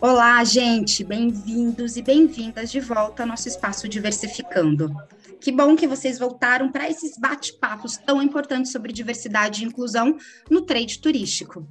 Olá, gente, bem-vindos e bem-vindas de volta ao nosso espaço Diversificando. Que bom que vocês voltaram para esses bate-papos tão importantes sobre diversidade e inclusão no trade turístico.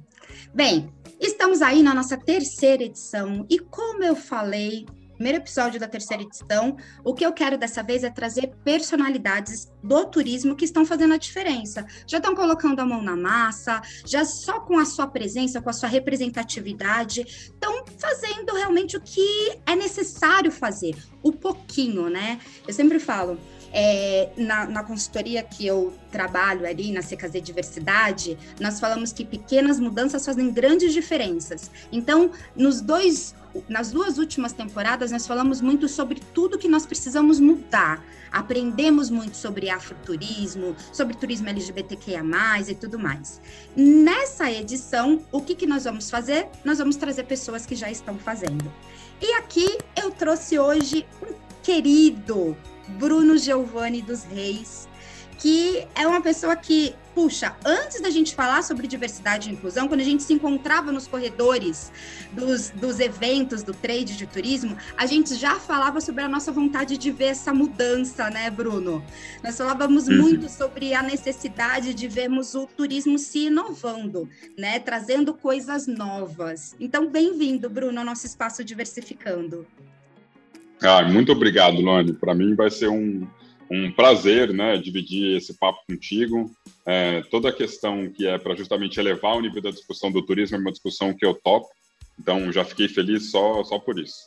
Bem, estamos aí na nossa terceira edição e, como eu falei primeiro episódio da terceira edição. O que eu quero dessa vez é trazer personalidades do turismo que estão fazendo a diferença. Já estão colocando a mão na massa, já só com a sua presença, com a sua representatividade, estão fazendo realmente o que é necessário fazer, o pouquinho, né? Eu sempre falo. É, na, na, consultoria que eu trabalho ali na CKZ Diversidade, nós falamos que pequenas mudanças fazem grandes diferenças. Então, nos dois nas duas últimas temporadas, nós falamos muito sobre tudo que nós precisamos mudar. Aprendemos muito sobre afroturismo, sobre turismo LGBTQIA, e tudo mais. Nessa edição, o que, que nós vamos fazer? Nós vamos trazer pessoas que já estão fazendo. E aqui eu trouxe hoje um querido Bruno Giovanni dos Reis, que é uma pessoa que, puxa, antes da gente falar sobre diversidade e inclusão, quando a gente se encontrava nos corredores dos, dos eventos do trade de turismo, a gente já falava sobre a nossa vontade de ver essa mudança, né, Bruno? Nós falávamos uhum. muito sobre a necessidade de vermos o turismo se inovando, né, trazendo coisas novas. Então, bem-vindo, Bruno, ao nosso espaço diversificando. Ah, muito obrigado, Lone. Para mim vai ser um um prazer né, dividir esse papo contigo. É, toda a questão que é para justamente elevar o nível da discussão do turismo é uma discussão que eu topo, então já fiquei feliz só, só por isso.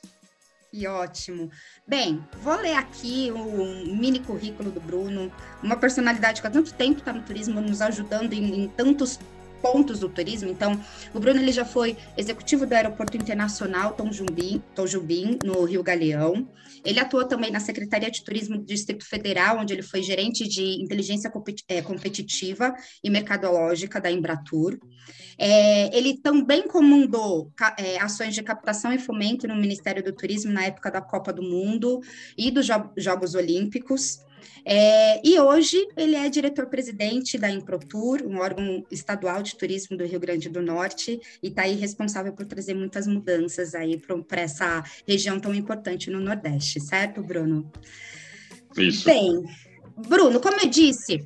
Que ótimo. Bem, vou ler aqui o mini currículo do Bruno, uma personalidade que há tanto tempo está no turismo, nos ajudando em, em tantos pontos do turismo. Então, o Bruno ele já foi executivo do Aeroporto Internacional Tom Jubim, Tom Jubim no Rio Galeão. Ele atuou também na Secretaria de Turismo do Distrito Federal, onde ele foi gerente de inteligência é, competitiva e mercadológica da Embratur. É, ele também comandou é, ações de captação e fomento no Ministério do Turismo na época da Copa do Mundo e dos Jogos Olímpicos. É, e hoje ele é diretor-presidente da Improtur, um órgão estadual de turismo do Rio Grande do Norte, e está aí responsável por trazer muitas mudanças aí para essa região tão importante no Nordeste, certo, Bruno? Isso. Bem, Bruno, como eu disse,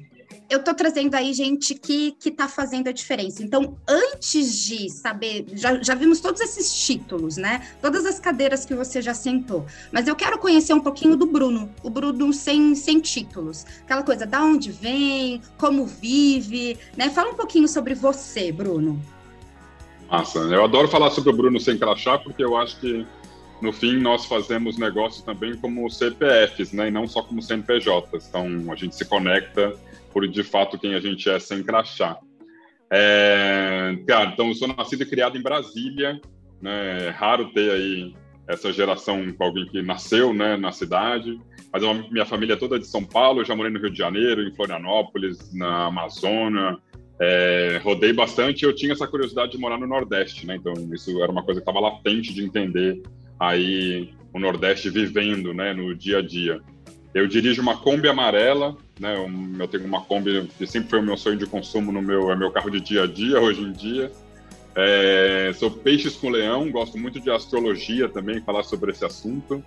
eu estou trazendo aí gente que está fazendo a diferença. Então, antes de saber, já, já vimos todos esses títulos, né? Todas as cadeiras que você já sentou. Mas eu quero conhecer um pouquinho do Bruno, o Bruno sem, sem títulos. Aquela coisa, da onde vem, como vive, né? Fala um pouquinho sobre você, Bruno. Massa, eu adoro falar sobre o Bruno sem crachá, porque eu acho que no fim nós fazemos negócio também como CPFs, né, e não só como CNPJs. Então a gente se conecta por de fato quem a gente é sem crachá. É, cara, então eu sou nascido e criado em Brasília, né? É raro ter aí essa geração com alguém que nasceu, né, na cidade. Mas a minha família é toda de São Paulo, eu já morei no Rio de Janeiro, em Florianópolis, na Amazônia. É, rodei bastante eu tinha essa curiosidade de morar no Nordeste, né? Então isso era uma coisa que estava latente de entender aí o Nordeste vivendo, né, no dia a dia. Eu dirijo uma Kombi amarela, né? Eu tenho uma Kombi que sempre foi o meu sonho de consumo no meu é meu carro de dia a dia hoje em dia. É, sou peixes com leão, gosto muito de astrologia também, falar sobre esse assunto.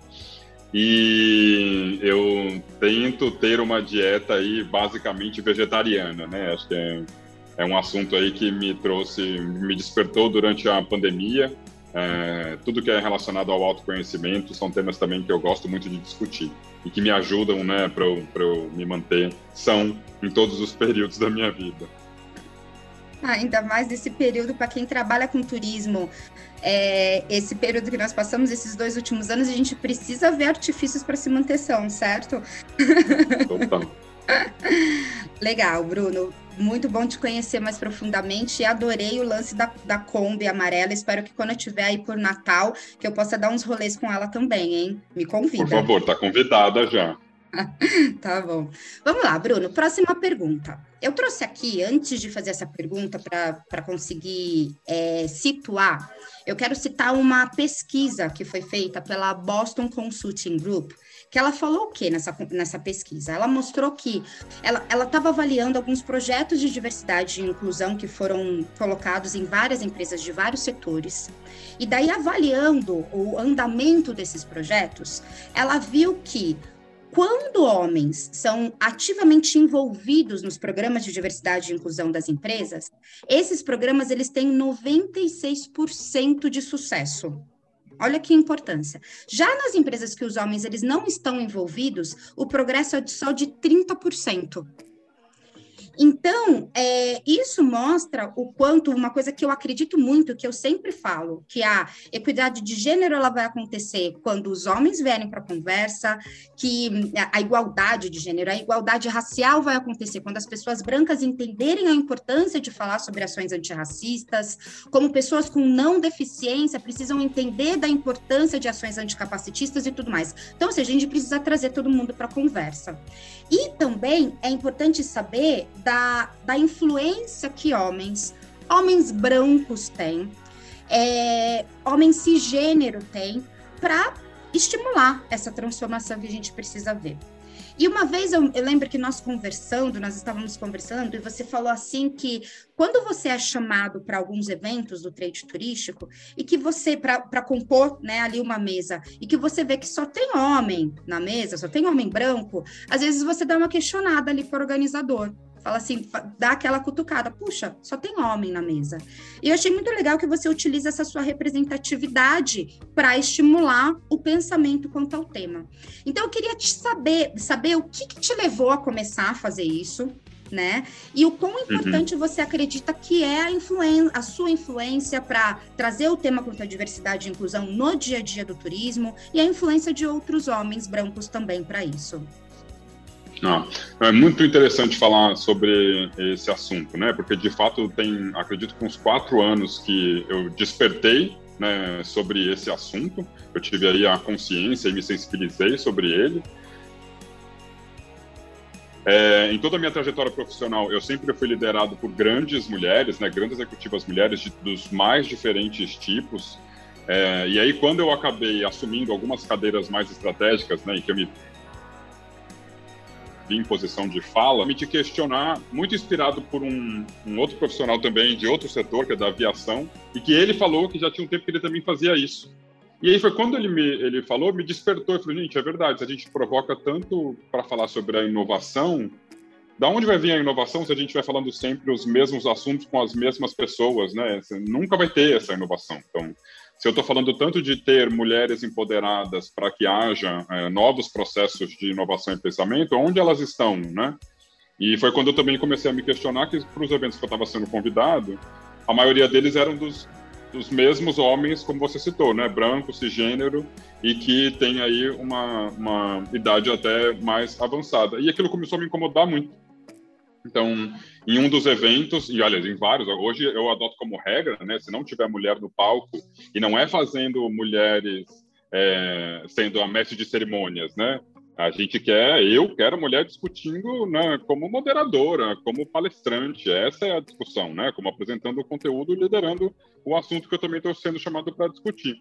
E eu tento ter uma dieta aí basicamente vegetariana, né? Acho que é, é um assunto aí que me trouxe, me despertou durante a pandemia. É, tudo que é relacionado ao autoconhecimento são temas também que eu gosto muito de discutir e que me ajudam né, para eu, eu me manter são em todos os períodos da minha vida. Ah, ainda mais nesse período para quem trabalha com turismo, é, esse período que nós passamos, esses dois últimos anos, a gente precisa ver artifícios para se manter são, certo? Total. Legal, Bruno. Muito bom te conhecer mais profundamente e adorei o lance da, da Kombi amarela. Espero que quando eu estiver aí por Natal, que eu possa dar uns rolês com ela também, hein? Me convida. Por favor, tá convidada já. tá bom. Vamos lá, Bruno. Próxima pergunta. Eu trouxe aqui, antes de fazer essa pergunta, para conseguir é, situar, eu quero citar uma pesquisa que foi feita pela Boston Consulting Group, que ela falou o que nessa, nessa pesquisa? Ela mostrou que ela estava avaliando alguns projetos de diversidade e inclusão que foram colocados em várias empresas de vários setores. E daí, avaliando o andamento desses projetos, ela viu que quando homens são ativamente envolvidos nos programas de diversidade e inclusão das empresas, esses programas eles têm 96% de sucesso. Olha que importância. Já nas empresas que os homens eles não estão envolvidos, o progresso é só de 30%. Então, é, isso mostra o quanto, uma coisa que eu acredito muito, que eu sempre falo, que a equidade de gênero ela vai acontecer quando os homens vierem para a conversa, que a igualdade de gênero, a igualdade racial vai acontecer quando as pessoas brancas entenderem a importância de falar sobre ações antirracistas, como pessoas com não deficiência precisam entender da importância de ações anticapacitistas e tudo mais. Então, assim, a gente precisa trazer todo mundo para a conversa. E também é importante saber da, da influência que homens, homens brancos têm, é, homens cisgênero têm, para estimular essa transformação que a gente precisa ver. E uma vez eu, eu, lembro que nós conversando, nós estávamos conversando, e você falou assim que quando você é chamado para alguns eventos do trade turístico, e que você, para compor né, ali uma mesa, e que você vê que só tem homem na mesa, só tem homem branco, às vezes você dá uma questionada ali para o organizador. Fala assim, dá aquela cutucada. Puxa, só tem homem na mesa. E eu achei muito legal que você utiliza essa sua representatividade para estimular o pensamento quanto ao tema. Então, eu queria te saber, saber o que, que te levou a começar a fazer isso, né? E o quão importante uhum. você acredita que é a, influen a sua influência para trazer o tema quanto à diversidade e inclusão no dia a dia do turismo e a influência de outros homens brancos também para isso. Ah, é muito interessante falar sobre esse assunto, né? Porque de fato tem, acredito que uns quatro anos que eu despertei né, sobre esse assunto. Eu tive aí a consciência e me sensibilizei sobre ele. É, em toda a minha trajetória profissional, eu sempre fui liderado por grandes mulheres, né, grandes executivas mulheres de, dos mais diferentes tipos. É, e aí, quando eu acabei assumindo algumas cadeiras mais estratégicas, né, em que eu me em posição de fala, me te questionar, muito inspirado por um, um, outro profissional também de outro setor, que é da aviação, e que ele falou que já tinha um tempo que ele também fazia isso. E aí foi quando ele me ele falou, me despertou e falou, gente, é verdade, se a gente provoca tanto para falar sobre a inovação, da onde vai vir a inovação se a gente vai falando sempre os mesmos assuntos com as mesmas pessoas, né? Você nunca vai ter essa inovação. Então, se eu estou falando tanto de ter mulheres empoderadas para que haja é, novos processos de inovação e pensamento, onde elas estão, né? E foi quando eu também comecei a me questionar que para os eventos que eu estava sendo convidado, a maioria deles eram dos, dos mesmos homens, como você citou, né? Branco, cisgênero, e que tem aí uma, uma idade até mais avançada. E aquilo começou a me incomodar muito então, em um dos eventos, e olha, em vários, hoje eu adoto como regra, né? Se não tiver mulher no palco, e não é fazendo mulheres é, sendo a mestre de cerimônias, né? A gente quer, eu quero mulher discutindo né, como moderadora, como palestrante. Essa é a discussão, né? Como apresentando o conteúdo, liderando o assunto que eu também estou sendo chamado para discutir.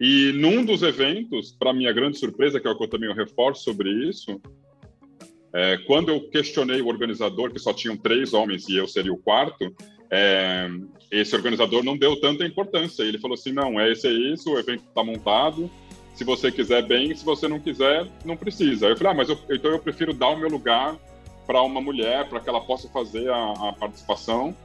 E num dos eventos, para minha grande surpresa, que é o que eu também reforço sobre isso, é, quando eu questionei o organizador, que só tinham três homens e eu seria o quarto, é, esse organizador não deu tanta importância. Ele falou assim: não, é esse é isso, o evento está montado. Se você quiser, bem, se você não quiser, não precisa. Eu falei: ah, mas eu, então eu prefiro dar o meu lugar para uma mulher, para que ela possa fazer a, a, participação.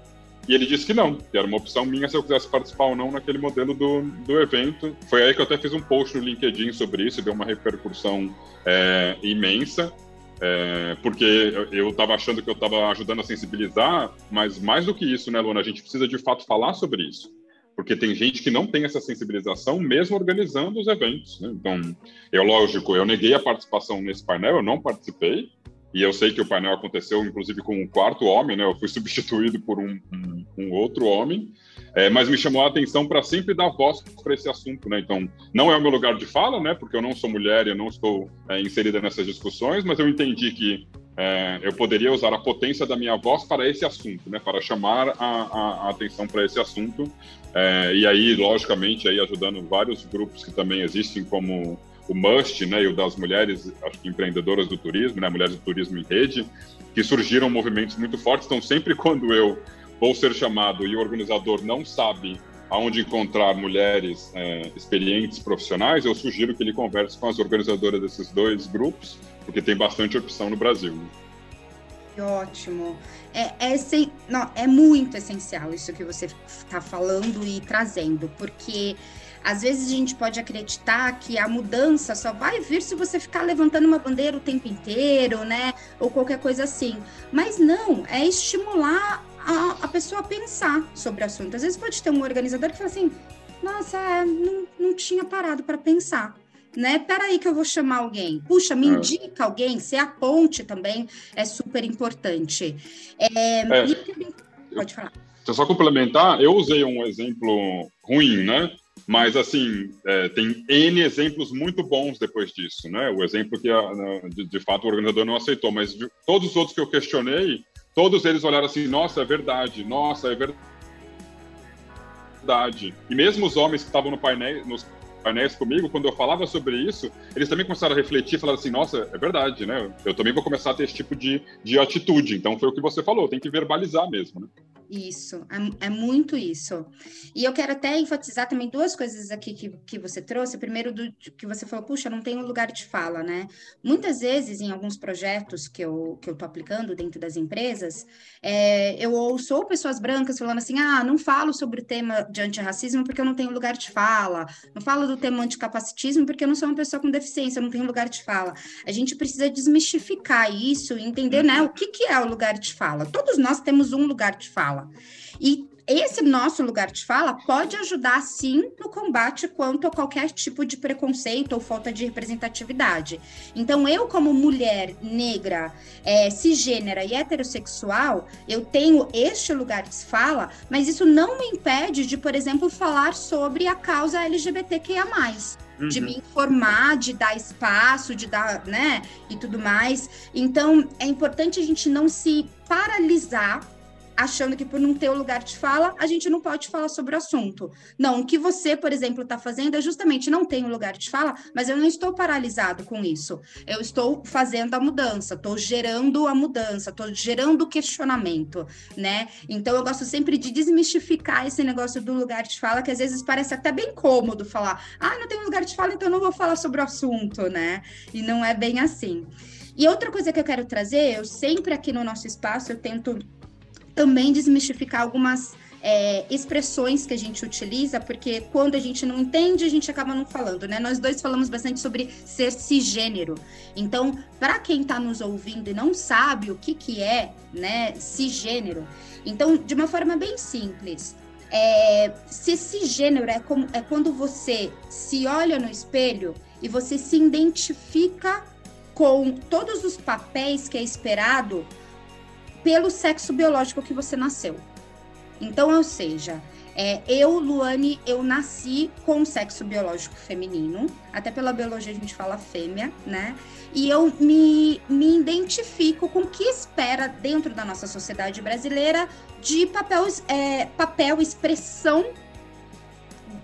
E ele disse que não, que era uma opção minha se eu quisesse participar ou não naquele modelo do, do evento. Foi aí que eu até fiz um post no LinkedIn sobre isso, deu uma repercussão é, imensa. É, porque eu estava achando que eu estava ajudando a sensibilizar, mas mais do que isso, né, Luana? A gente precisa de fato falar sobre isso. Porque tem gente que não tem essa sensibilização, mesmo organizando os eventos. Né? Então, eu, lógico, eu neguei a participação nesse painel, eu não participei, e eu sei que o painel aconteceu, inclusive, com um quarto homem, né? Eu fui substituído por um, um, um outro homem. É, mas me chamou a atenção para sempre dar voz para esse assunto, né? Então, não é o meu lugar de fala, né? Porque eu não sou mulher, eu não estou é, inserida nessas discussões, mas eu entendi que é, eu poderia usar a potência da minha voz para esse assunto, né? Para chamar a, a, a atenção para esse assunto. É, e aí, logicamente, aí ajudando vários grupos que também existem, como o Must, né? E o das mulheres, acho que empreendedoras do turismo, né? Mulheres do Turismo em Rede, que surgiram movimentos muito fortes. Então, sempre quando eu vou ser chamado e o organizador não sabe aonde encontrar mulheres é, experientes profissionais, eu sugiro que ele converse com as organizadoras desses dois grupos, porque tem bastante opção no Brasil. Né? Ótimo. É, é, sem, não, é muito essencial isso que você está falando e trazendo, porque às vezes a gente pode acreditar que a mudança só vai vir se você ficar levantando uma bandeira o tempo inteiro, né? Ou qualquer coisa assim. Mas não, é estimular a, a pessoa pensar sobre o assunto. Às vezes pode ter um organizador que fala assim: nossa, é, não, não tinha parado para pensar. Né? Peraí que eu vou chamar alguém. Puxa, me é. indica alguém, ser a ponte também é super importante. É, é, e... Pode falar. Eu só complementar, eu usei um exemplo ruim, né? Mas, assim, é, tem N exemplos muito bons depois disso, né? O exemplo que, de, de, fato, o organizador não aceitou, mas de, todos os outros que eu questionei, todos eles olharam assim, nossa, é verdade, nossa, é verdade. E mesmo os homens que estavam no painel, nos painéis comigo, quando eu falava sobre isso, eles também começaram a refletir falaram assim, nossa, é verdade, né? Eu também vou começar a ter esse tipo de, de atitude. Então, foi o que você falou, tem que verbalizar mesmo, né? Isso, é, é, muito isso. E eu quero até enfatizar também duas coisas aqui que, que você trouxe. Primeiro, do, que você falou, puxa, não tem um lugar de fala, né? Muitas vezes, em alguns projetos que eu, que eu tô aplicando dentro das empresas, é, eu ouço pessoas brancas falando assim, ah, não falo sobre o tema de antirracismo porque eu não tenho lugar de fala, não falo do tema anticapacitismo porque eu não sou uma pessoa com deficiência, eu não tenho lugar de fala. A gente precisa desmistificar isso e entender, né, o que, que é o lugar de fala. Todos nós temos um lugar de fala fala. E esse nosso lugar de fala pode ajudar, sim, no combate quanto a qualquer tipo de preconceito ou falta de representatividade. Então, eu, como mulher negra, é, cisgênera e heterossexual, eu tenho este lugar de fala, mas isso não me impede de, por exemplo, falar sobre a causa LGBTQIA uhum. de me informar, de dar espaço, de dar, né, e tudo mais. Então, é importante a gente não se paralisar achando que por não ter o lugar de fala, a gente não pode falar sobre o assunto. Não, o que você, por exemplo, está fazendo é justamente não tem o lugar de fala, mas eu não estou paralisado com isso. Eu estou fazendo a mudança, estou gerando a mudança, estou gerando o questionamento, né? Então eu gosto sempre de desmistificar esse negócio do lugar de fala, que às vezes parece até bem cômodo falar, ah, não tem lugar de fala, então não vou falar sobre o assunto, né? E não é bem assim. E outra coisa que eu quero trazer, eu sempre aqui no nosso espaço, eu tento também desmistificar algumas é, expressões que a gente utiliza, porque quando a gente não entende, a gente acaba não falando, né? Nós dois falamos bastante sobre ser cisgênero. Então, para quem está nos ouvindo e não sabe o que, que é, né, cisgênero, então, de uma forma bem simples, é, se cisgênero é, como, é quando você se olha no espelho e você se identifica com todos os papéis que é esperado pelo sexo biológico que você nasceu. Então, ou seja, é, eu, Luane, eu nasci com sexo biológico feminino, até pela biologia a gente fala fêmea, né? E eu me, me identifico com o que espera dentro da nossa sociedade brasileira de papel, é, papel expressão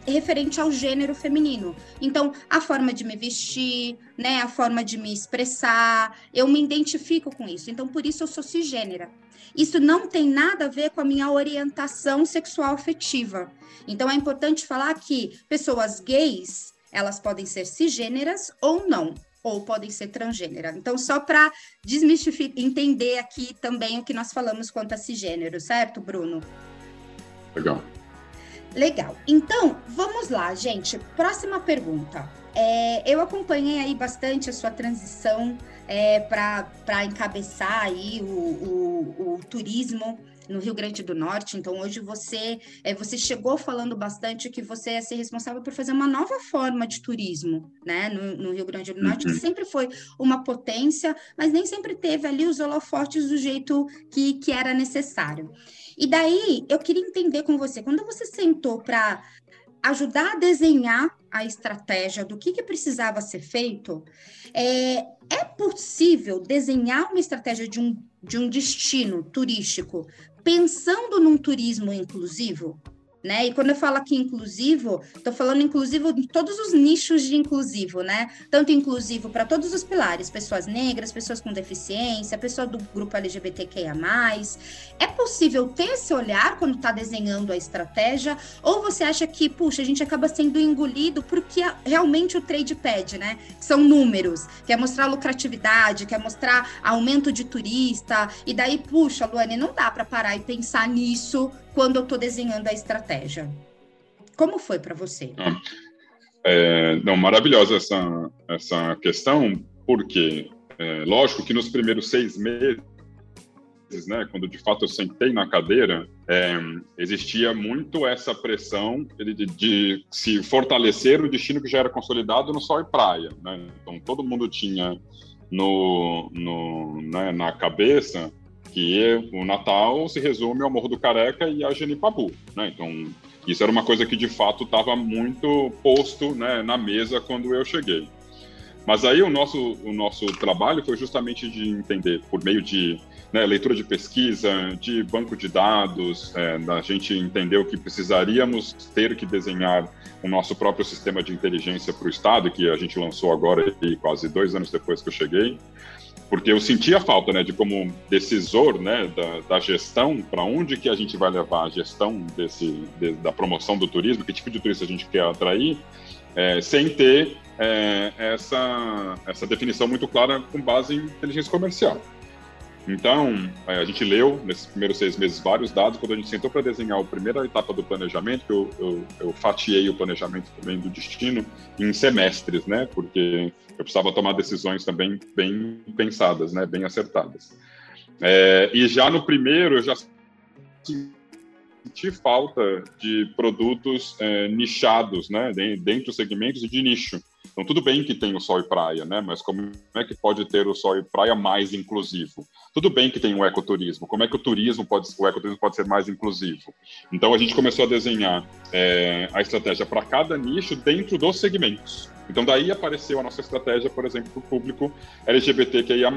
referente ao gênero feminino. Então, a forma de me vestir, né, a forma de me expressar, eu me identifico com isso. Então, por isso eu sou cisgênera. Isso não tem nada a ver com a minha orientação sexual afetiva. Então, é importante falar que pessoas gays, elas podem ser cisgêneras ou não ou podem ser transgênera. Então, só para desmistificar, entender aqui também o que nós falamos quanto a cisgênero, certo, Bruno? Legal. Legal. Então, vamos lá, gente. Próxima pergunta. É, eu acompanhei aí bastante a sua transição é, para encabeçar aí o, o, o, turismo no Rio Grande do Norte. Então, hoje você, é, você chegou falando bastante que você ia ser responsável por fazer uma nova forma de turismo, né, no, no Rio Grande do Norte, uhum. que sempre foi uma potência, mas nem sempre teve ali os holofotes do jeito que, que era necessário. E daí, eu queria entender com você, quando você sentou para ajudar a desenhar a estratégia do que, que precisava ser feito, é, é possível desenhar uma estratégia de um, de um destino turístico pensando num turismo inclusivo? Né? E quando eu falo aqui inclusivo, estou falando inclusivo de todos os nichos de inclusivo, né? Tanto inclusivo para todos os pilares, pessoas negras, pessoas com deficiência, pessoa do grupo LGBTQIA+. É possível ter esse olhar quando está desenhando a estratégia? Ou você acha que, puxa, a gente acaba sendo engolido porque realmente o trade pede, né? São números, quer mostrar lucratividade, quer mostrar aumento de turista, e daí, puxa, Luane, não dá para parar e pensar nisso quando eu estou desenhando a estratégia. Como foi para você? Ah, é, não, maravilhosa essa, essa questão, porque, é, lógico que nos primeiros seis meses, né, quando de fato eu sentei na cadeira, é, existia muito essa pressão de, de, de, se fortalecer o destino que já era consolidado no sol e praia. Né? Então, todo mundo tinha no, no né, na cabeça que o Natal se resume ao Morro do Careca e a Genipabu, né? Então, isso era uma coisa que de fato estava muito posto né, na mesa quando eu cheguei. Mas aí o nosso, o nosso trabalho foi justamente de entender, por meio de né, leitura de pesquisa, de banco de dados, é, a gente entendeu que precisaríamos ter que desenhar o nosso próprio sistema de inteligência para o Estado, que a gente lançou agora, quase dois anos depois que eu cheguei porque eu sentia falta, né, de como decisor, né, da, da gestão, para onde que a gente vai levar a gestão desse, de, da promoção do turismo, que tipo de turista a gente quer atrair, é, sem ter é, essa, essa definição muito clara com base em inteligência comercial. Então, é, a gente leu nesses primeiros seis meses vários dados. Quando a gente sentou para desenhar a primeira etapa do planejamento, eu, eu, eu, fatiei o planejamento também do destino em semestres, né? Porque eu precisava tomar decisões também bem pensadas, né? Bem acertadas. É, e já no primeiro, eu já senti falta de produtos é, nichados, né? Dentro dos segmentos e de nicho. Então, tudo bem que tem o sol e praia, né? Mas como é que pode ter o sol e praia mais inclusivo? Tudo bem que tem o ecoturismo. Como é que o turismo pode, o ecoturismo pode ser mais inclusivo? Então, a gente começou a desenhar é, a estratégia para cada nicho dentro dos segmentos. Então, daí apareceu a nossa estratégia, por exemplo, para o público LGBTQIA+,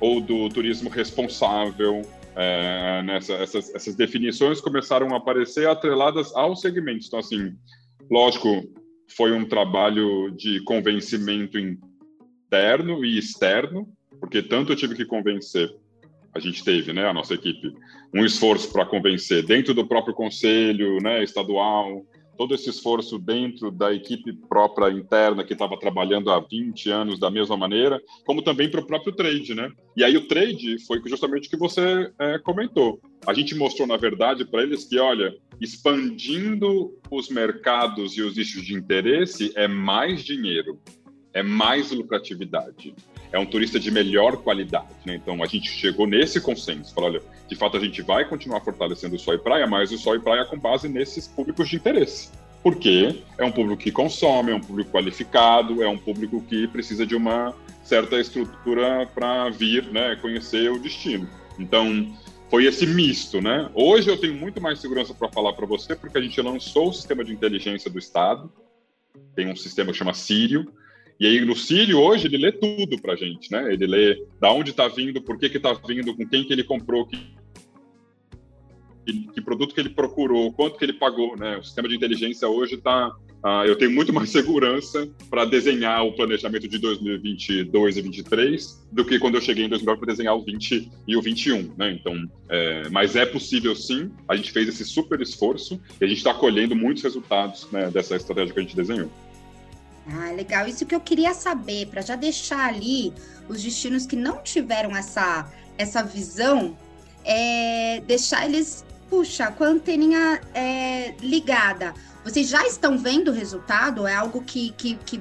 ou do turismo responsável, é, nessa, essas, essas definições começaram a aparecer atreladas aos segmentos. Então, assim, lógico, foi um trabalho de convencimento interno e externo, porque tanto eu tive que convencer, a gente teve, né, a nossa equipe, um esforço para convencer dentro do próprio conselho, né, estadual, todo esse esforço dentro da equipe própria interna que estava trabalhando há 20 anos da mesma maneira, como também para o próprio trade, né? E aí o trade foi justamente o que você é, comentou. A gente mostrou, na verdade, para eles que, olha, expandindo os mercados e os nichos de interesse é mais dinheiro, é mais lucratividade é um turista de melhor qualidade. Né? Então a gente chegou nesse consenso, falou, olha, de fato a gente vai continuar fortalecendo o sol e praia, mas o sol e praia com base nesses públicos de interesse. Porque é um público que consome, é um público qualificado, é um público que precisa de uma certa estrutura para vir, né, conhecer o destino. Então, foi esse misto, né? Hoje eu tenho muito mais segurança para falar para você, porque a gente lançou o sistema de inteligência do Estado, tem um sistema que chama Sírio, e aí no Sírio hoje ele lê tudo para gente, né? Ele lê da onde está vindo, por que que está vindo, com quem que ele comprou, que, que, produto que ele procurou, quanto que ele pagou, né? O sistema de inteligência hoje está uh, eu tenho muito mais segurança para desenhar o planejamento de 2022 e 2023 do que quando eu cheguei em 2009 para desenhar o 20 e o 21, né? Então, é, mas é possível sim. A gente fez esse super esforço e a gente está colhendo muitos resultados né, dessa estratégia que a gente desenhou. Ah, legal. Isso que eu queria saber, para já deixar ali os destinos que não tiveram essa, essa visão, é deixar eles, puxa, com a anteninha é, ligada. Vocês já estão vendo o resultado? É algo que, que, que,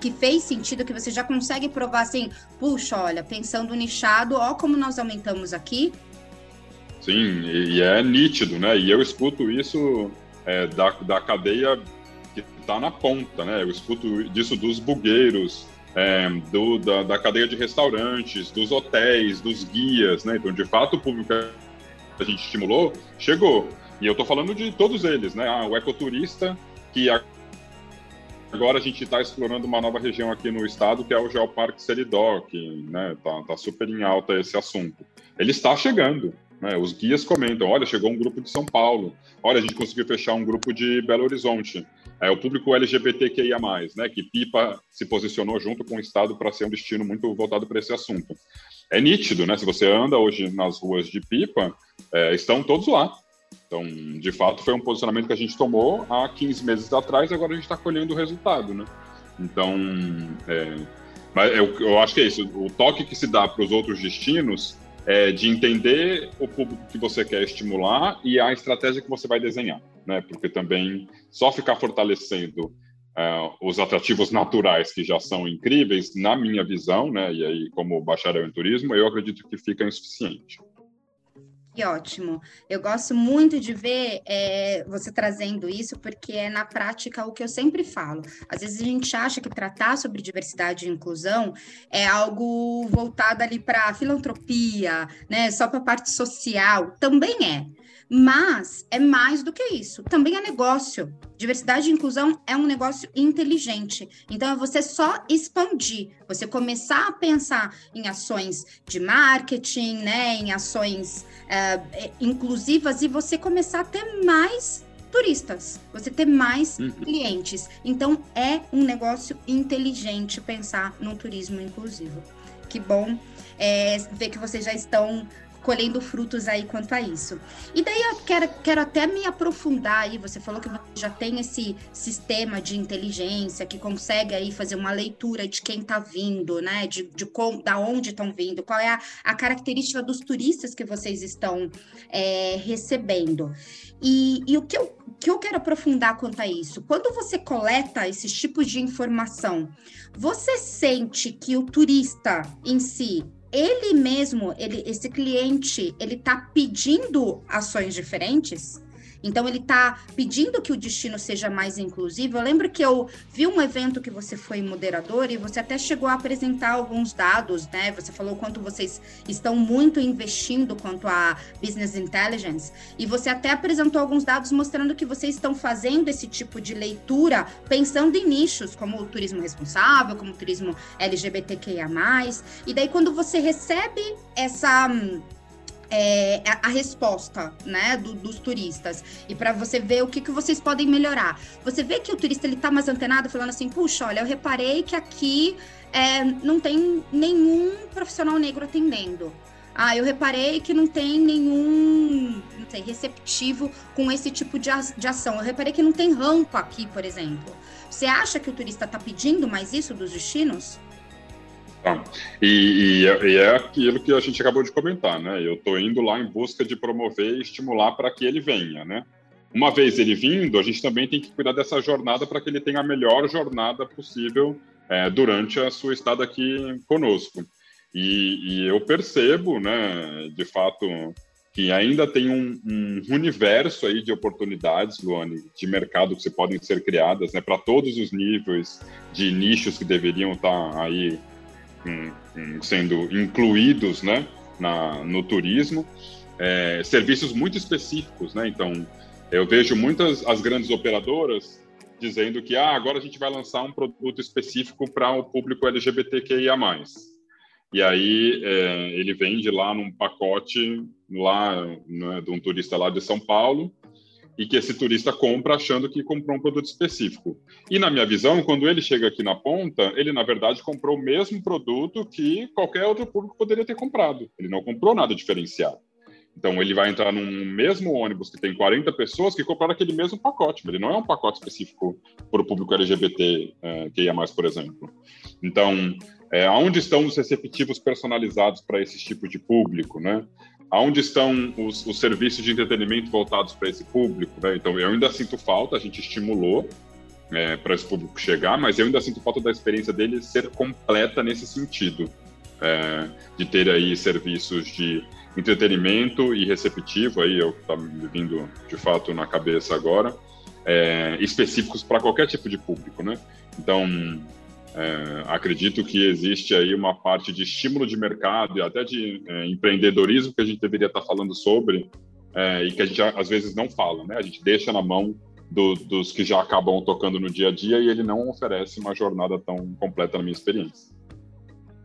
que fez sentido, que você já consegue provar assim, puxa, olha, pensando nichado, ó como nós aumentamos aqui? Sim, e, é nítido, né? E eu escuto isso é, da, da cadeia que está na ponta, né? Eu escuto disso dos bugueiros, é, do, da, da, cadeia de restaurantes, dos hotéis, dos guias, né? Então, de fato, o público que a gente estimulou chegou. E eu estou falando de todos eles, né? Ah, o ecoturista, que agora a gente está explorando uma nova região aqui no estado, que é o Geoparque Seridó, que né, tá, tá super em alta esse assunto. Ele está chegando. Né? Os guias comentam: olha, chegou um grupo de São Paulo, olha, a gente conseguiu fechar um grupo de Belo Horizonte. É o público LGBTQIA, né, que Pipa se posicionou junto com o Estado para ser um destino muito voltado para esse assunto. É nítido, né? Se você anda hoje nas ruas de Pipa, é, estão todos lá. Então, de fato, foi um posicionamento que a gente tomou há 15 meses atrás, e agora a gente está colhendo o resultado, né? Então, é, mas eu, eu acho que é isso. O toque que se dá para os outros destinos é de entender o público que você quer estimular e a estratégia que você vai desenhar, né? Porque também só ficar fortalecendo uh, os atrativos naturais que já são incríveis, na minha visão, né? E aí, como bacharel em turismo, eu acredito que fica insuficiente. Que ótimo. Eu gosto muito de ver é, você trazendo isso, porque é na prática o que eu sempre falo. Às vezes a gente acha que tratar sobre diversidade e inclusão é algo voltado ali para filantropia, né? Só para a parte social. Também é. Mas é mais do que isso. Também é negócio. Diversidade e inclusão é um negócio inteligente. Então, é você só expandir, você começar a pensar em ações de marketing, né, em ações uh, inclusivas e você começar a ter mais turistas, você ter mais uhum. clientes. Então, é um negócio inteligente pensar no turismo inclusivo. Que bom é, ver que vocês já estão colhendo frutos aí quanto a isso. E daí eu quero, quero até me aprofundar aí, você falou que já tem esse sistema de inteligência que consegue aí fazer uma leitura de quem está vindo, né, de, de com, da onde estão vindo, qual é a, a, característica dos turistas que vocês estão é, recebendo. E, e o que eu, que eu quero aprofundar quanto a isso, quando você coleta esses tipos de informação, você sente que o turista em si ele mesmo, ele, esse cliente, ele está pedindo ações diferentes? Então, ele está pedindo que o destino seja mais inclusivo. Eu lembro que eu vi um evento que você foi moderador e você até chegou a apresentar alguns dados, né? Você falou quanto vocês estão muito investindo quanto a business intelligence e você até apresentou alguns dados mostrando que vocês estão fazendo esse tipo de leitura pensando em nichos como o turismo responsável, como o turismo LGBTQIA+. E daí, quando você recebe essa é, a resposta né, do, dos turistas e para você ver o que, que vocês podem melhorar. Você vê que o turista ele está mais antenado, falando assim: puxa, olha, eu reparei que aqui é, não tem nenhum profissional negro atendendo. Ah, eu reparei que não tem nenhum, não sei, receptivo com esse tipo de, de ação. Eu reparei que não tem rampa aqui, por exemplo. Você acha que o turista está pedindo mais isso dos destinos? Tá. E, e, e, é aquilo que a gente acabou de comentar, né? Eu estou indo lá em busca de promover e estimular para que ele venha, né? Uma vez ele vindo, a gente também tem que cuidar dessa jornada para que ele tenha a melhor jornada possível é, durante a sua estada aqui conosco. E, e, eu percebo, né, de fato, que ainda tem um, um universo aí de oportunidades, Luane, de mercado que se podem ser criadas, né, para todos os níveis de nichos que deveriam estar tá aí sendo incluídos né, na, no turismo, é, serviços muito específicos. Né? Então, eu vejo muitas as grandes operadoras dizendo que ah, agora a gente vai lançar um produto específico para o público LGBTQIA+. E aí é, ele vende lá num pacote lá né, de um turista lá de São Paulo e que esse turista compra achando que comprou um produto específico. E na minha visão, quando ele chega aqui na ponta, ele na verdade comprou o mesmo produto que qualquer outro público poderia ter comprado. Ele não comprou nada diferenciado. Então ele vai entrar num mesmo ônibus que tem 40 pessoas que compraram aquele mesmo pacote, ele não é um pacote específico para o público LGBT é, que ia mais, por exemplo. Então, é, onde estão os receptivos personalizados para esse tipo de público, né? Aonde estão os, os, serviços de entretenimento voltados para esse público, né? Então, eu ainda sinto falta, a gente estimulou é, para esse público chegar, mas eu ainda sinto falta da experiência dele ser completa nesse sentido, é, de ter aí serviços de entretenimento e receptivo, aí é o que está me vindo de fato na cabeça agora, é, específicos para qualquer tipo de público, né? Então, é, acredito que existe aí uma parte de estímulo de mercado e até de é, empreendedorismo que a gente deveria estar falando sobre é, e que a gente às vezes não fala, né? A gente deixa na mão do, dos que já acabam tocando no dia a dia e ele não oferece uma jornada tão completa na minha experiência.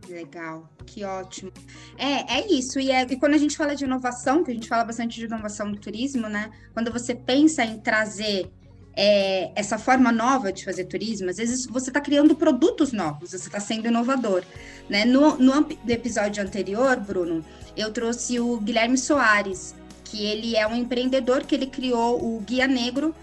Legal, que ótimo. É, é isso. E, é, e quando a gente fala de inovação, que a gente fala bastante de inovação no turismo, né? Quando você pensa em trazer é, essa forma nova de fazer turismo, às vezes você está criando produtos novos, você está sendo inovador. Né? No, no, episódio anterior, Bruno, eu trouxe o Guilherme Soares, que ele é um empreendedor que ele criou o Guia Negro,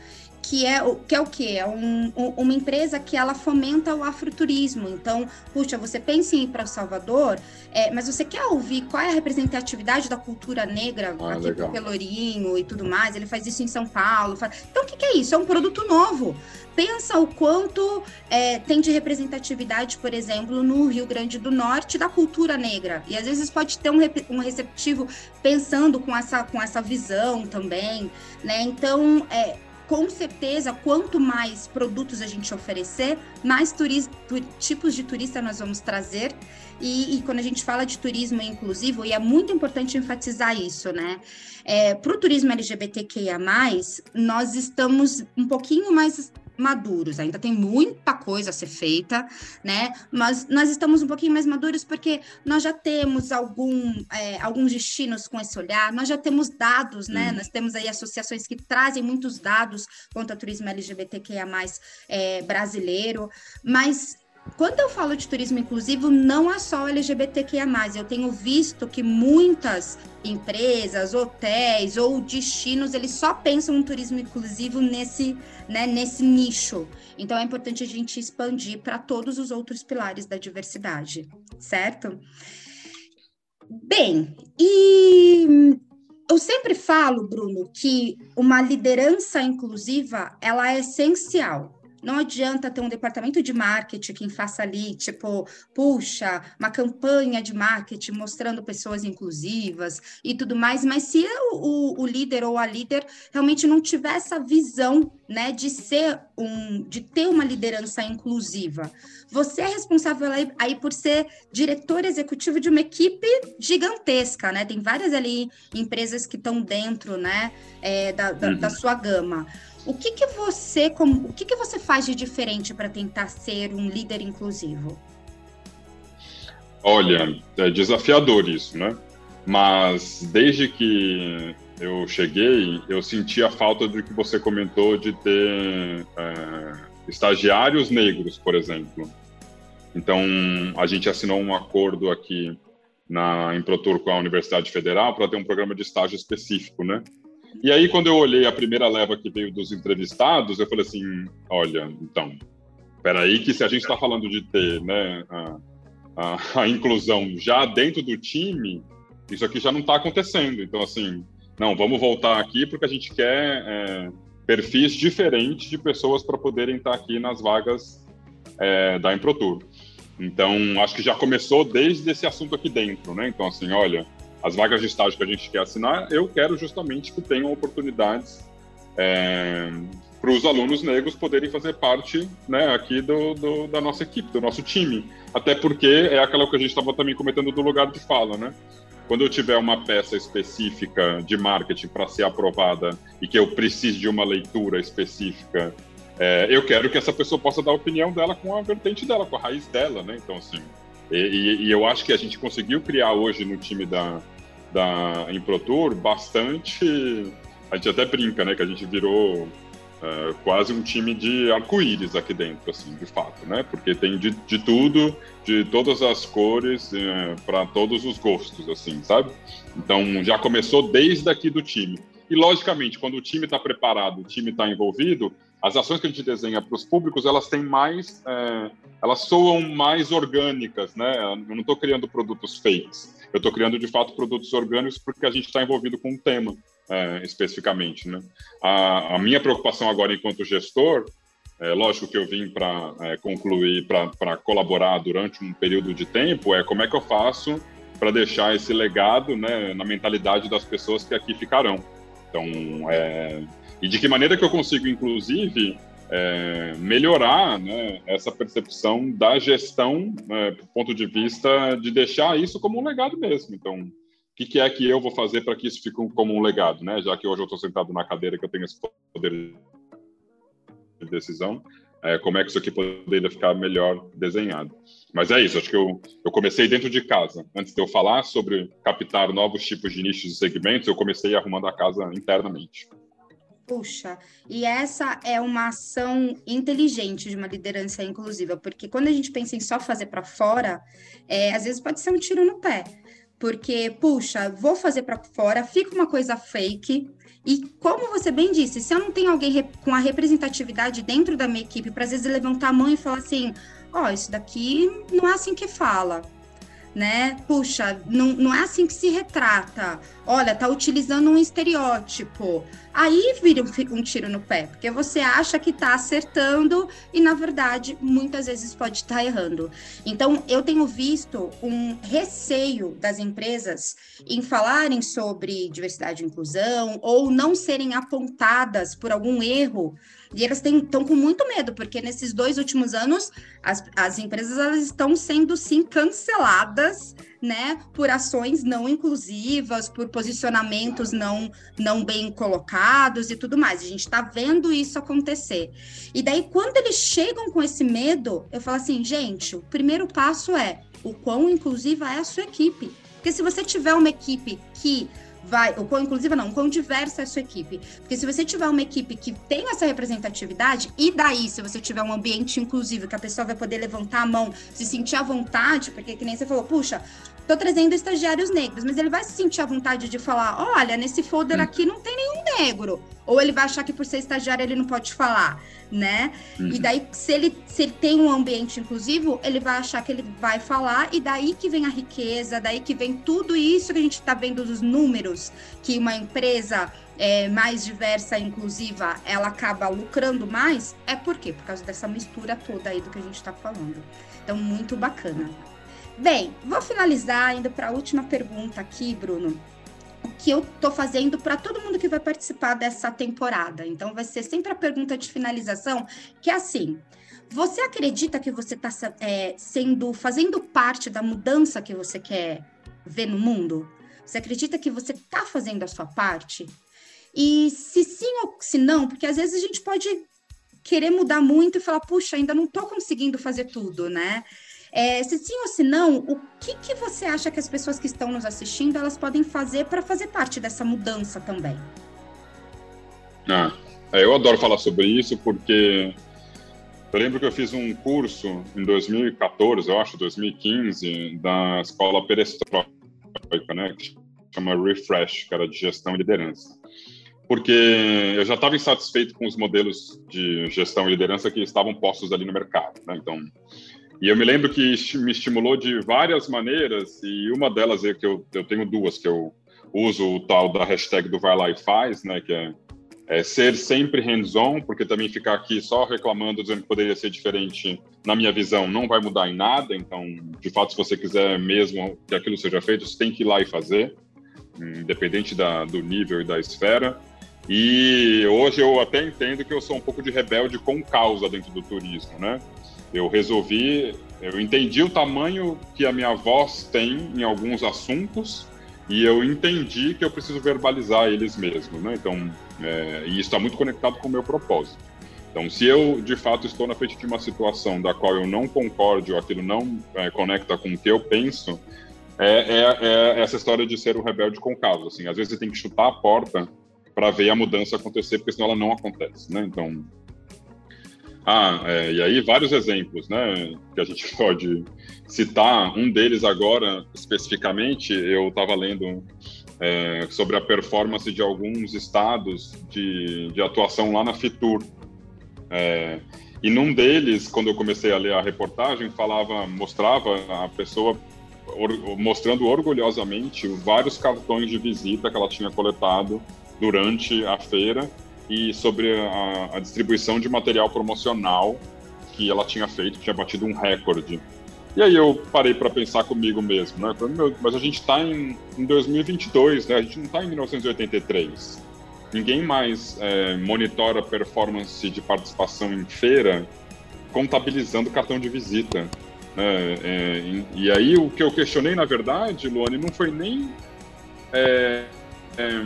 que é o que é o quê? É um, um, uma empresa que ela fomenta o afroturismo. Então, puxa, você pensa em ir para Salvador, é, mas você quer ouvir qual é a representatividade da cultura negra ah, aqui legal. Pelourinho e tudo mais? Ele faz isso em São Paulo. Faz... Então, o que, que, é isso? É um produto novo. Pensa o quanto é, tem de representatividade, por exemplo, no Rio Grande do Norte da cultura negra. E às vezes pode ter um, um receptivo pensando com essa, com essa visão também, né? Então, é, com certeza, quanto mais produtos a gente oferecer, mais tipos de turista nós vamos trazer. E, e, quando a gente fala de turismo inclusivo, e é muito importante enfatizar isso, né? É, Para o turismo LGBTQIA, nós estamos um pouquinho mais maduros. Ainda tem muita coisa a ser feita, né? Mas nós estamos um pouquinho mais maduros porque nós já temos algum, é, alguns destinos com esse olhar, nós já temos dados, né? Hum. Nós temos aí associações que trazem muitos dados quanto ao turismo LGBTQIA+, é, brasileiro, mas quando eu falo de turismo inclusivo, não é só LGBTQIA+. Eu tenho visto que muitas empresas, hotéis ou destinos, eles só pensam no turismo inclusivo nesse, né, nesse nicho. Então é importante a gente expandir para todos os outros pilares da diversidade, certo? Bem, e eu sempre falo, Bruno, que uma liderança inclusiva, ela é essencial não adianta ter um departamento de marketing que faça ali, tipo, puxa, uma campanha de marketing mostrando pessoas inclusivas e tudo mais, mas se o, o líder ou a líder realmente não tiver essa visão, né, de ser um, de ter uma liderança inclusiva, você é responsável aí, aí por ser diretor executivo de uma equipe gigantesca, né? Tem várias ali empresas que estão dentro, né, é, da, da, uhum. da sua gama. O que, que você como, o que, que você faz de diferente para tentar ser um líder inclusivo? Olha, é desafiador isso, né? Mas desde que eu cheguei, eu senti a falta do que você comentou de ter é, estagiários negros, por exemplo. Então, a gente assinou um acordo aqui na Improtur com a Universidade Federal para ter um programa de estágio específico, né? E aí, quando eu olhei a primeira leva que veio dos entrevistados, eu falei assim: olha, então, peraí, que se a gente está falando de ter né, a, a, a, inclusão já dentro do time, isso aqui já não está acontecendo. Então, assim, não, vamos voltar aqui porque a gente quer é, perfis diferentes de pessoas para poderem estar tá aqui nas vagas é, da Improtur. Então, acho que já começou desde esse assunto aqui dentro, né? Então, assim, olha, as vagas de estágio que a gente quer assinar, eu quero justamente que tenham oportunidades é, para os alunos negros poderem fazer parte né, aqui do, do, da nossa equipe, do nosso time. Até porque é aquela que a gente estava também comentando do lugar de fala, né? Quando eu tiver uma peça específica de marketing para ser aprovada e que eu precise de uma leitura específica, é, eu quero que essa pessoa possa dar a opinião dela com a vertente dela, com a raiz dela, né? Então, assim, e, e, e, eu acho que a gente conseguiu criar hoje no time da, da ImproTour bastante. A gente até brinca, né? Que a gente virou uh, quase um time de arco-íris aqui dentro, assim, de fato, né? Porque tem de, de tudo, de todas as cores, eh, para todos os gostos, assim, sabe? Então já começou desde aqui do time. E logicamente, quando o time está preparado, o time está envolvido, as ações que a gente desenha para os públicos, elas têm mais, é, elas soam mais orgânicas, né? Eu não estou criando produtos fakes, eu estou criando de fato produtos orgânicos porque a gente está envolvido com um tema é, especificamente, né? A, a, minha preocupação agora enquanto gestor, é, lógico que eu vim para é, concluir, para colaborar durante um período de tempo, é como é que eu faço para deixar esse legado né, na mentalidade das pessoas que aqui ficarão. Então, é, e de que maneira que eu consigo, inclusive, é, melhorar né, essa percepção da gestão, né, do ponto de vista de deixar isso como um legado mesmo. Então, o que, que é que eu vou fazer para que isso fique como um legado, né? Já que hoje eu estou sentado na cadeira que eu tenho esse poder de decisão, é, como é que isso aqui poderia ficar melhor desenhado. Mas é isso, acho que eu, eu comecei dentro de casa. Antes de eu falar sobre captar novos tipos de nichos e segmentos, eu comecei arrumando a casa internamente. Puxa, e essa é uma ação inteligente de uma liderança inclusiva, porque quando a gente pensa em só fazer para fora, é, às vezes pode ser um tiro no pé. Porque, puxa, vou fazer para fora, fica uma coisa fake, e como você bem disse, se eu não tenho alguém com a representatividade dentro da minha equipe, para às vezes levantar a mão e falar assim: ó, oh, isso daqui não é assim que fala né? Puxa, não, não é assim que se retrata. Olha, tá utilizando um estereótipo. Aí vira um, um tiro no pé, porque você acha que tá acertando e, na verdade, muitas vezes pode estar tá errando. Então, eu tenho visto um receio das empresas em falarem sobre diversidade e inclusão ou não serem apontadas por algum erro e elas estão com muito medo, porque nesses dois últimos anos, as, as empresas elas estão sendo, sim, canceladas, né, por ações não inclusivas, por posicionamentos não, não bem colocados e tudo mais. A gente está vendo isso acontecer. E daí, quando eles chegam com esse medo, eu falo assim, gente, o primeiro passo é o quão inclusiva é a sua equipe. Porque se você tiver uma equipe que vai, o quão inclusiva não, quão diversa é a sua equipe. Porque se você tiver uma equipe que tem essa representatividade, e daí, se você tiver um ambiente inclusivo, que a pessoa vai poder levantar a mão, se sentir à vontade, porque que nem você falou, puxa, tô trazendo estagiários negros, mas ele vai se sentir à vontade de falar, olha, nesse folder hum. aqui não tem nenhum negro. Ou ele vai achar que por ser estagiário ele não pode falar, né? Uhum. E daí, se ele, se ele tem um ambiente inclusivo, ele vai achar que ele vai falar, e daí que vem a riqueza, daí que vem tudo isso que a gente está vendo dos números, que uma empresa é, mais diversa e inclusiva, ela acaba lucrando mais, é por quê? Por causa dessa mistura toda aí do que a gente está falando. Então, muito bacana. Bem, vou finalizar indo para a última pergunta aqui, Bruno. O que eu estou fazendo para todo mundo que vai participar dessa temporada. Então, vai ser sempre a pergunta de finalização, que é assim: você acredita que você está é, sendo, fazendo parte da mudança que você quer ver no mundo? Você acredita que você está fazendo a sua parte? E se sim ou se não, porque às vezes a gente pode querer mudar muito e falar, puxa, ainda não estou conseguindo fazer tudo, né? É, se sim ou se não, o que, que você acha que as pessoas que estão nos assistindo elas podem fazer para fazer parte dessa mudança também? Ah, é, eu adoro falar sobre isso porque eu lembro que eu fiz um curso em 2014, eu acho, 2015, da escola Perestroika, né, que chama Refresh, que era de gestão e liderança. Porque eu já estava insatisfeito com os modelos de gestão e liderança que estavam postos ali no mercado. Né? Então, e eu me lembro que me estimulou de várias maneiras, e uma delas é que eu, eu tenho duas, que eu uso o tal da hashtag do vai lá e faz, né, que é, é ser sempre hands-on, porque também ficar aqui só reclamando, dizendo que poderia ser diferente, na minha visão, não vai mudar em nada, então, de fato, se você quiser mesmo que aquilo seja feito, você tem que ir lá e fazer, independente da, do nível e da esfera. E hoje eu até entendo que eu sou um pouco de rebelde com causa dentro do turismo, né? Eu resolvi, eu entendi o tamanho que a minha voz tem em alguns assuntos e eu entendi que eu preciso verbalizar eles mesmos, né? Então, é, e isso está muito conectado com o meu propósito. Então, se eu de fato estou na frente de uma situação da qual eu não concordo ou aquilo não é, conecta com o que eu penso, é, é, é, essa história de ser um rebelde com causa. Assim, às vezes você tem que chutar a porta para ver a mudança acontecer, porque senão ela não acontece, né? Então, ah, é, e aí vários exemplos, né, que a gente pode citar. Um deles agora, especificamente, eu estava lendo é, sobre a performance de alguns estados de, de atuação lá na Fitur. É, e num deles, quando eu comecei a ler a reportagem, falava, mostrava a pessoa or, mostrando orgulhosamente vários cartões de visita que ela tinha coletado durante a feira e sobre a, a, distribuição de material promocional que ela tinha feito, tinha batido um recorde. E aí eu parei para pensar comigo mesmo, né? Mas a gente está em, em 2022, né? A gente não está em 1983. Ninguém mais é, monitora performance de participação em feira contabilizando cartão de visita. Né? É, e, e, aí o que eu questionei, na verdade, Luane, não foi nem é, é,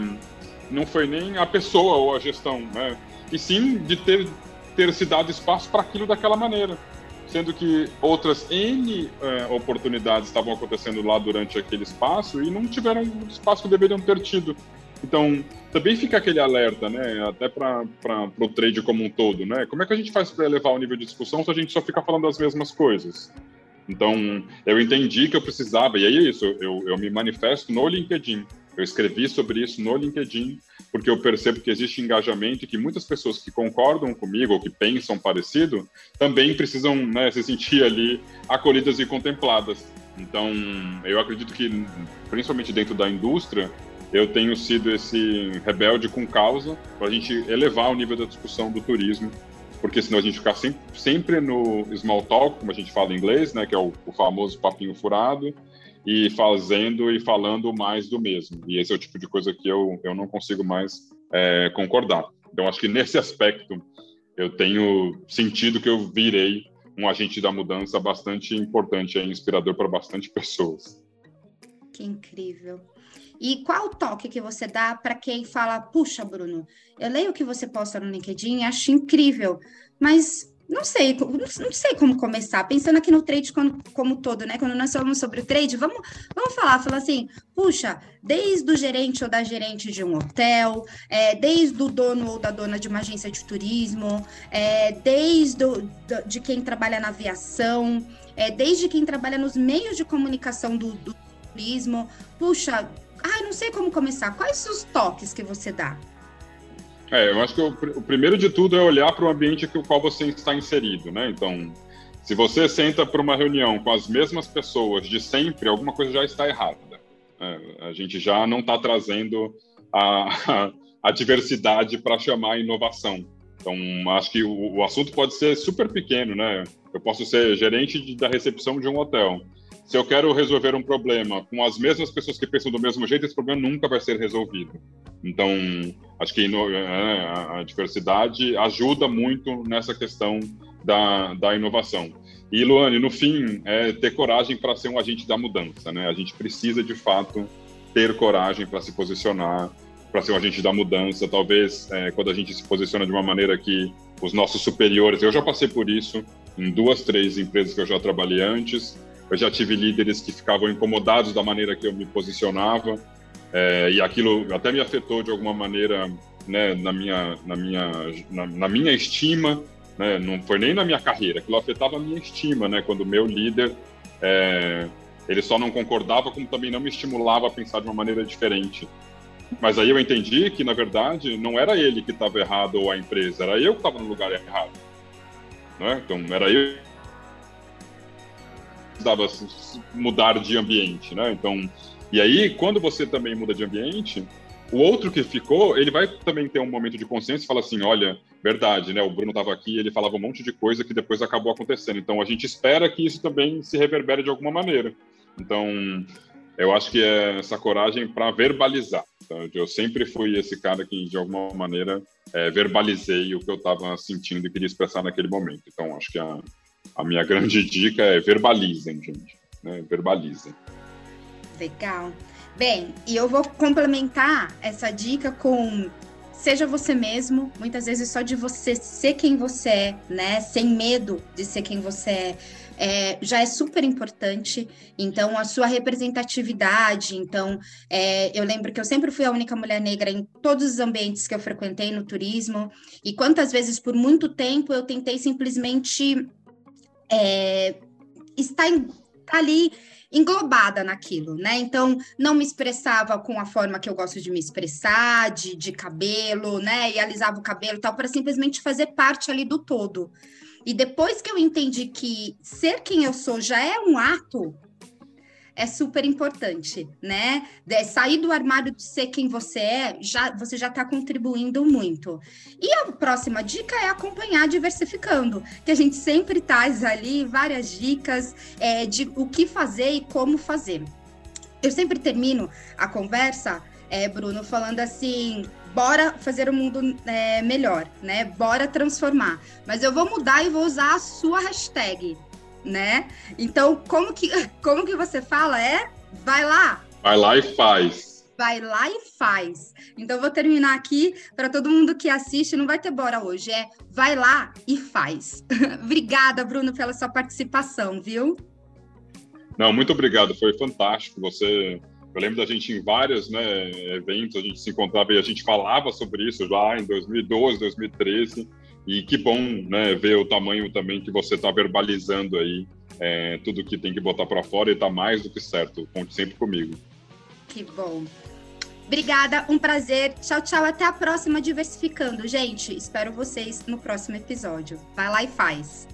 não foi nem a pessoa ou a gestão, né? E sim de ter, ter se dado espaço para aquilo daquela maneira. Sendo que outras N é, oportunidades estavam acontecendo lá durante aquele espaço e não tiveram o espaço que deveriam ter tido. Então, também fica aquele alerta, né? Até para o trade como um todo, né? Como é que a gente faz para elevar o nível de discussão se a gente só fica falando as mesmas coisas? Então, eu entendi que eu precisava, e é isso, eu, eu me manifesto no LinkedIn. Eu escrevi sobre isso no LinkedIn, porque eu percebo que existe engajamento e que muitas pessoas que concordam comigo ou que pensam parecido também precisam né, se sentir ali acolhidas e contempladas. Então, eu acredito que, principalmente dentro da indústria, eu tenho sido esse rebelde com causa para a gente elevar o nível da discussão do turismo, porque senão a gente ficar sempre, sempre no small talk, como a gente fala em inglês, né, que é o, o famoso papinho furado, e fazendo e falando mais do mesmo. E esse é o tipo de coisa que eu, eu não consigo mais é, concordar. Então, acho que nesse aspecto, eu tenho sentido que eu virei um agente da mudança bastante importante e inspirador para bastante pessoas. Que incrível. E qual o toque que você dá para quem fala, puxa, Bruno, eu leio o que você posta no LinkedIn, acho incrível, mas não sei, não sei como começar. Pensando aqui no trade como, como todo, né? Quando nós falamos sobre o trade, vamos, vamos falar, falar assim, puxa, desde o gerente ou da gerente de um hotel, é, desde o dono ou da dona de uma agência de turismo, é, desde o, de quem trabalha na aviação, é, desde quem trabalha nos meios de comunicação do, do turismo. Puxa, ah, não sei como começar. Quais os toques que você dá? É, eu acho que o, o primeiro de tudo é olhar para o ambiente que o qual você está inserido, né? Então, se você senta para uma reunião com as mesmas pessoas de sempre, alguma coisa já está errada. É, a gente já não está trazendo a, a, a diversidade para chamar inovação. Então, acho que o, o, assunto pode ser super pequeno, né? Eu posso ser gerente de, da recepção de um hotel se eu quero resolver um problema com as mesmas pessoas que pensam do mesmo jeito, esse problema nunca vai ser resolvido. Então, acho que é, a diversidade ajuda muito nessa questão da, da inovação. E, Luane, no fim, é ter coragem para ser um agente da mudança. Né? A gente precisa, de fato, ter coragem para se posicionar, para ser um agente da mudança. Talvez, é, quando a gente se posiciona de uma maneira que os nossos superiores... Eu já passei por isso em duas, três empresas que eu já trabalhei antes eu já tive líderes que ficavam incomodados da maneira que eu me posicionava, é, e aquilo até me afetou de alguma maneira né, na, minha, na, minha, na, na, minha estima, né, não foi nem na minha carreira, aquilo afetava a minha estima, né, quando o meu líder, é, ele só não concordava, como também não me estimulava a pensar de uma maneira diferente. Mas aí eu entendi que, na verdade, não era ele que estava errado ou a empresa, era eu que estava no lugar errado. Né? Então, era eu precisava mudar de ambiente, né? Então, e aí, quando você também muda de ambiente, o outro que ficou, ele vai também ter um momento de consciência e fala assim, olha, verdade, né? O Bruno estava aqui, ele falava um monte de coisa que depois acabou acontecendo. Então, a gente espera que isso também se reverbere de alguma maneira. Então, eu acho que é essa coragem para verbalizar. Então, eu sempre fui esse cara que, de alguma maneira, é, verbalizei o que eu estava sentindo e queria expressar naquele momento. Então, acho que a, a minha grande dica é verbalizem, gente. Né? Verbalizem. Legal. Bem, e eu vou complementar essa dica com seja você mesmo, muitas vezes só de você ser quem você é, né? Sem medo de ser quem você é. É, já é super importante. Então, a sua representatividade. Então, é, eu lembro que eu sempre fui a única mulher negra em todos os ambientes que eu frequentei no turismo. E quantas vezes, por muito tempo, eu tentei simplesmente é, está, em, tá ali englobada naquilo, né? Então, não me expressava com a forma que eu gosto de me expressar, de, de cabelo, né? E alisava o cabelo e tal, para simplesmente fazer parte ali do todo. E depois que eu entendi que ser quem eu sou já é um ato, é super importante, né? De sair do armário de ser quem você é, já você já está contribuindo muito. E a próxima dica é acompanhar diversificando, que a gente sempre traz ali várias dicas é, de o que fazer e como fazer. Eu sempre termino a conversa, é, Bruno, falando assim: bora fazer o mundo é, melhor, né? Bora transformar. Mas eu vou mudar e vou usar a sua hashtag, né? Então, como que, como que você fala? É vai lá. Vai lá e faz. Vai lá e faz. Então, vou terminar aqui para todo mundo que assiste. Não vai ter bora hoje, é vai lá e faz. Obrigada, Bruno, pela sua participação, viu? Não, muito obrigado. Foi fantástico. Você eu lembro da gente em vários né, eventos, a gente se encontrava e a gente falava sobre isso já em 2012, 2013. E que bom né, ver o tamanho também que você está verbalizando aí, é, tudo que tem que botar para fora e está mais do que certo. Conte sempre comigo. Que bom. Obrigada, um prazer. Tchau, tchau. Até a próxima Diversificando. Gente, espero vocês no próximo episódio. Vai lá e faz.